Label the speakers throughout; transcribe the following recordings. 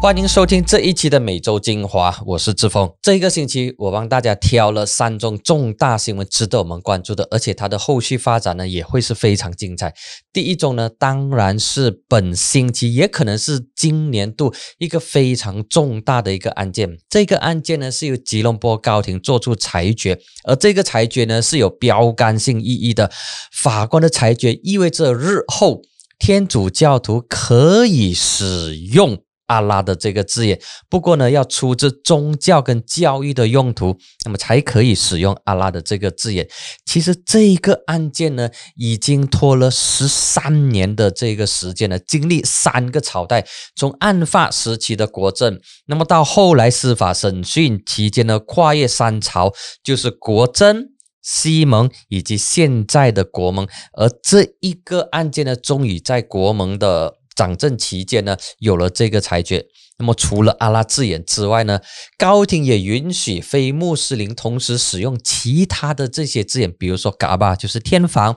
Speaker 1: 欢迎收听这一期的每周精华，我是志峰。这一个星期，我帮大家挑了三宗重大新闻，值得我们关注的，而且它的后续发展呢，也会是非常精彩。第一宗呢，当然是本星期，也可能是今年度一个非常重大的一个案件。这个案件呢，是由吉隆坡高庭作出裁决，而这个裁决呢，是有标杆性意义的。法官的裁决意味着日后天主教徒可以使用。阿拉的这个字眼，不过呢，要出自宗教跟教育的用途，那么才可以使用阿拉的这个字眼。其实这个案件呢，已经拖了十三年的这个时间了，经历三个朝代，从案发时期的国政，那么到后来司法审讯期间呢，跨越三朝，就是国政、西蒙以及现在的国盟，而这一个案件呢，终于在国盟的。掌政期间呢，有了这个裁决。那么除了阿拉字眼之外呢，高庭也允许非穆斯林同时使用其他的这些字眼，比如说嘎巴就是天房，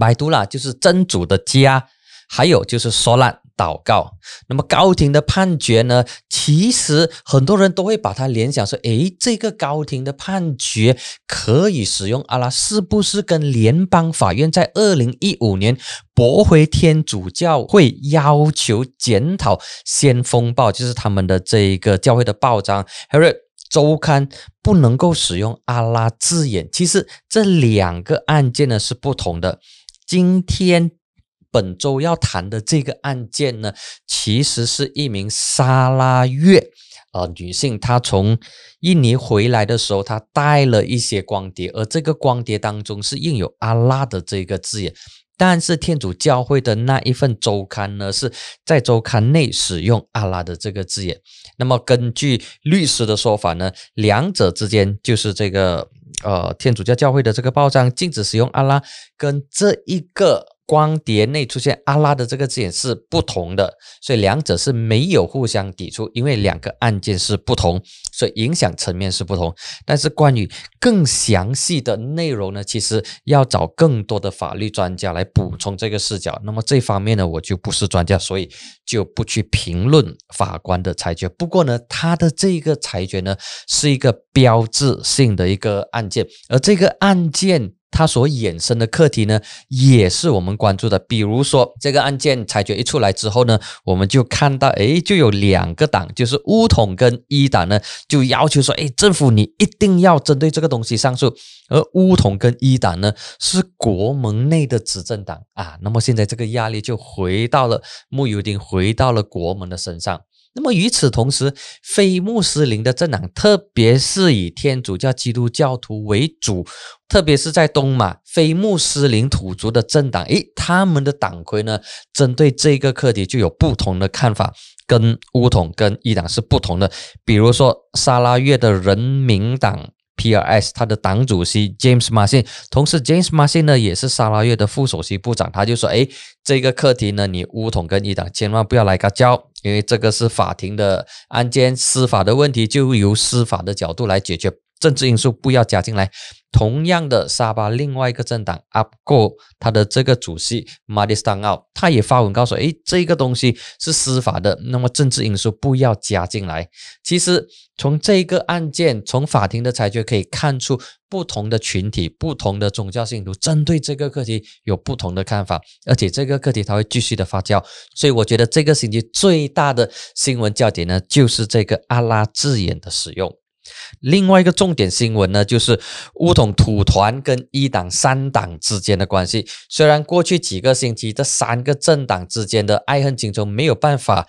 Speaker 1: 百杜拉就是真主的家，还有就是说烂。祷告。那么高庭的判决呢？其实很多人都会把它联想说：，诶，这个高庭的判决可以使用阿拉，是不是跟联邦法院在二零一五年驳回天主教会要求检讨先锋报，就是他们的这一个教会的报章，还有周刊不能够使用阿拉字眼？其实这两个案件呢是不同的。今天。本周要谈的这个案件呢，其实是一名沙拉月呃女性，她从印尼回来的时候，她带了一些光碟，而这个光碟当中是印有阿拉的这个字眼，但是天主教会的那一份周刊呢，是在周刊内使用阿拉的这个字眼。那么根据律师的说法呢，两者之间就是这个呃天主教教会的这个报章禁止使用阿拉，跟这一个。光碟内出现阿拉的这个字眼是不同的，所以两者是没有互相抵触，因为两个案件是不同，所以影响层面是不同。但是关于更详细的内容呢，其实要找更多的法律专家来补充这个视角。那么这方面呢，我就不是专家，所以就不去评论法官的裁决。不过呢，他的这个裁决呢，是一个标志性的一个案件，而这个案件。它所衍生的课题呢，也是我们关注的。比如说，这个案件裁决一出来之后呢，我们就看到，哎，就有两个党，就是乌统跟一党呢，就要求说，哎，政府你一定要针对这个东西上诉。而乌统跟一党呢，是国盟内的执政党啊。那么现在这个压力就回到了穆尤丁，回到了国盟的身上。那么与此同时，非穆斯林的政党，特别是以天主教基督教徒为主，特别是在东马非穆斯林土族的政党，诶，他们的党魁呢，针对这个课题就有不同的看法，跟乌统跟伊党是不同的。比如说，沙拉越的人民党。P.R.S. 他的党主席 James Marsin，同时 James Marsin 呢也是沙拉越的副首席部长，他就说：“哎，这个课题呢，你乌统跟一党千万不要来个交，因为这个是法庭的案件，司法的问题就由司法的角度来解决。”政治因素不要加进来。同样的，沙巴另外一个政党 UPGO，他的这个主席 Madistan 奥，他也发文告诉：诶，这个东西是司法的，那么政治因素不要加进来。其实从这个案件，从法庭的裁决可以看出，不同的群体、不同的宗教信徒针对这个课题有不同的看法，而且这个课题它会继续的发酵。所以我觉得这个星期最大的新闻焦点呢，就是这个阿拉字眼的使用。另外一个重点新闻呢，就是乌统土团跟一党三党之间的关系。虽然过去几个星期这三个政党之间的爱恨情仇没有办法，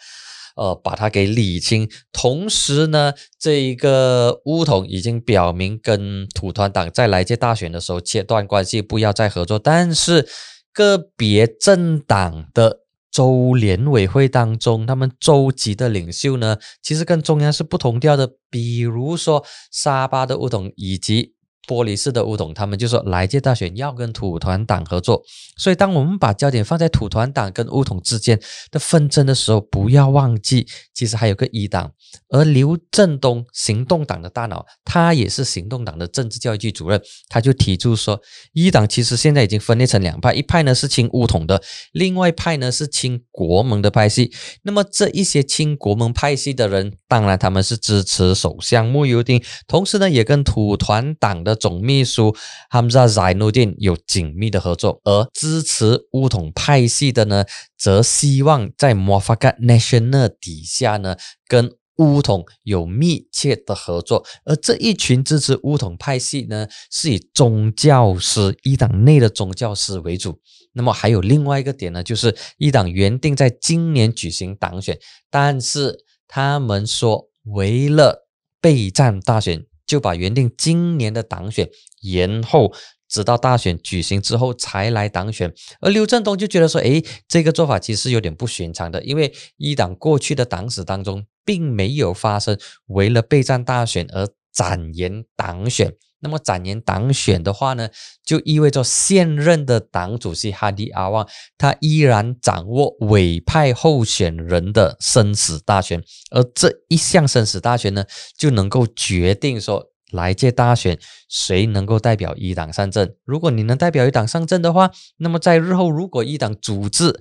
Speaker 1: 呃，把它给理清。同时呢，这一个乌统已经表明跟土团党在来届大选的时候切断关系，不要再合作。但是个别政党的。州联委会当中，他们州级的领袖呢，其实跟中央是不同调的。比如说沙巴的乌统以及玻璃式的乌统，他们就说来届大选要跟土团党合作。所以，当我们把焦点放在土团党跟乌统之间的纷争的时候，不要忘记，其实还有个一党。而刘振东，行动党的大脑，他也是行动党的政治教育局主任，他就提出说，一党其实现在已经分裂成两派，一派呢是亲乌统的，另外一派呢是亲国盟的派系。那么这一些亲国盟派系的人，当然他们是支持首相穆尤丁，同时呢也跟土团党的总秘书 Hamza Zainuddin 有紧密的合作，而支持乌统派系的呢，则希望在 Muafakat National 底下呢跟。乌统有密切的合作，而这一群支持乌统派系呢，是以宗教师一党内的宗教师为主。那么还有另外一个点呢，就是一党原定在今年举行党选，但是他们说为了备战大选，就把原定今年的党选延后。直到大选举行之后才来当选，而刘振东就觉得说，诶，这个做法其实有点不寻常的，因为一党过去的党史当中并没有发生为了备战大选而展延党选。那么展延党选的话呢，就意味着现任的党主席哈迪阿旺他依然掌握委派候选人的生死大权，而这一项生死大权呢，就能够决定说。来届大选，谁能够代表一党上阵？如果你能代表一党上阵的话，那么在日后如果一党组织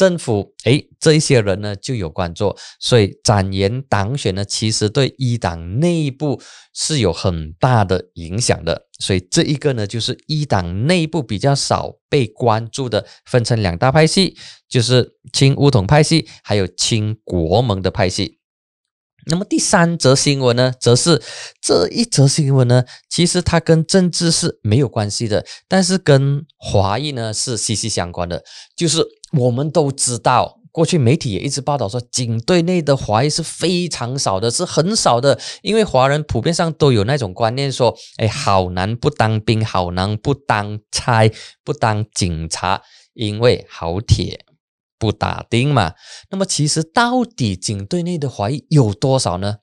Speaker 1: 政府，诶，这一些人呢就有关注。所以展延党选呢，其实对一党内部是有很大的影响的。所以这一个呢，就是一党内部比较少被关注的，分成两大派系，就是亲乌统派系，还有亲国盟的派系。那么第三则新闻呢，则是这一则新闻呢，其实它跟政治是没有关系的，但是跟华裔呢是息息相关的。就是我们都知道，过去媒体也一直报道说，警队内的华裔是非常少的，是很少的，因为华人普遍上都有那种观念，说，哎，好男不当兵，好男不当差，不当警察，因为好铁。不打钉嘛？那么其实到底警队内的华裔有多少呢？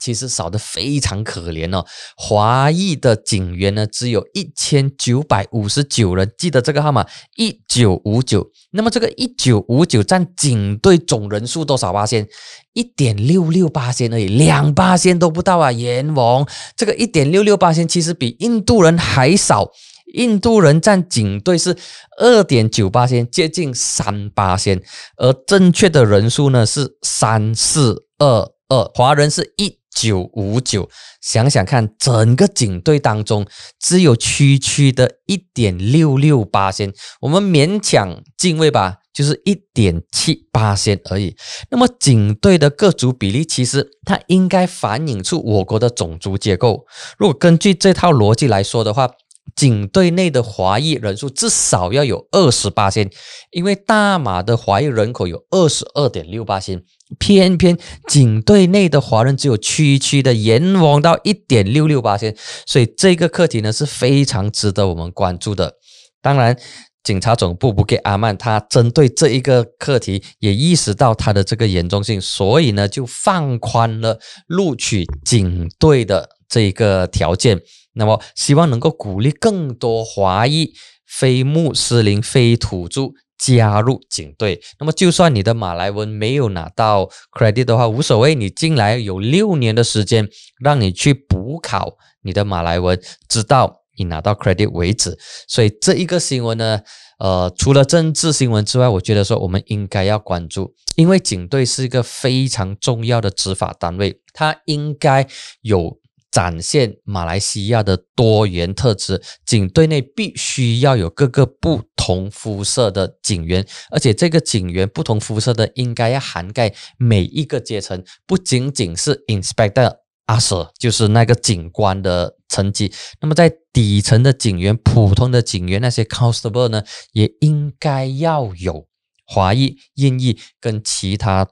Speaker 1: 其实少得非常可怜哦。华裔的警员呢，只有一千九百五十九人，记得这个号码一九五九。那么这个一九五九占警队总人数多少八仙？一点六六八仙而已，两八仙都不到啊！阎王，这个一点六六八仙其实比印度人还少。印度人占警队是二点九八千，接近三八千，而正确的人数呢是三四二二，华人是一九五九。想想看，整个警队当中只有区区的一点六六八千，我们勉强进位吧，就是一点七八千而已。那么警队的各族比例，其实它应该反映出我国的种族结构。如果根据这套逻辑来说的话，警队内的华裔人数至少要有二十八千，因为大马的华裔人口有二十二点六八千，偏偏警队内的华人只有区区的阎王到一点六六八千，所以这个课题呢是非常值得我们关注的。当然，警察总部不给阿曼，他针对这一个课题也意识到它的这个严重性，所以呢就放宽了录取警队的这一个条件。那么，希望能够鼓励更多华裔、非穆斯林、非土著加入警队。那么，就算你的马来文没有拿到 credit 的话，无所谓，你进来有六年的时间，让你去补考你的马来文，直到你拿到 credit 为止。所以，这一个新闻呢，呃，除了政治新闻之外，我觉得说我们应该要关注，因为警队是一个非常重要的执法单位，它应该有。展现马来西亚的多元特质，警队内必须要有各个不同肤色的警员，而且这个警员不同肤色的应该要涵盖每一个阶层，不仅仅是 Inspector 阿 Sir，就是那个警官的层级。那么在底层的警员、普通的警员那些 Constable 呢，也应该要有华裔、印裔跟其他。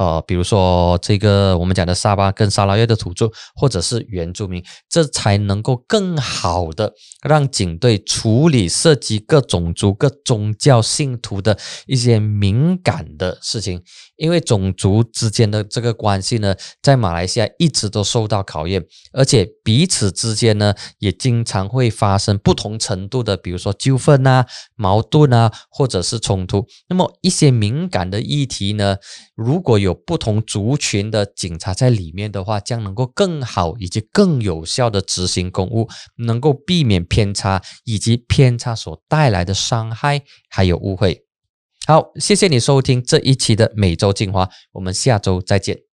Speaker 1: 呃，比如说这个我们讲的沙巴跟沙拉越的土著，或者是原住民，这才能够更好的让警队处理涉及各种族、各宗教信徒的一些敏感的事情。因为种族之间的这个关系呢，在马来西亚一直都受到考验，而且彼此之间呢，也经常会发生不同程度的，比如说纠纷啊、矛盾啊，或者是冲突。那么一些敏感的议题呢，如果有有不同族群的警察在里面的话，将能够更好以及更有效的执行公务，能够避免偏差以及偏差所带来的伤害还有误会。好，谢谢你收听这一期的每周精华，我们下周再见。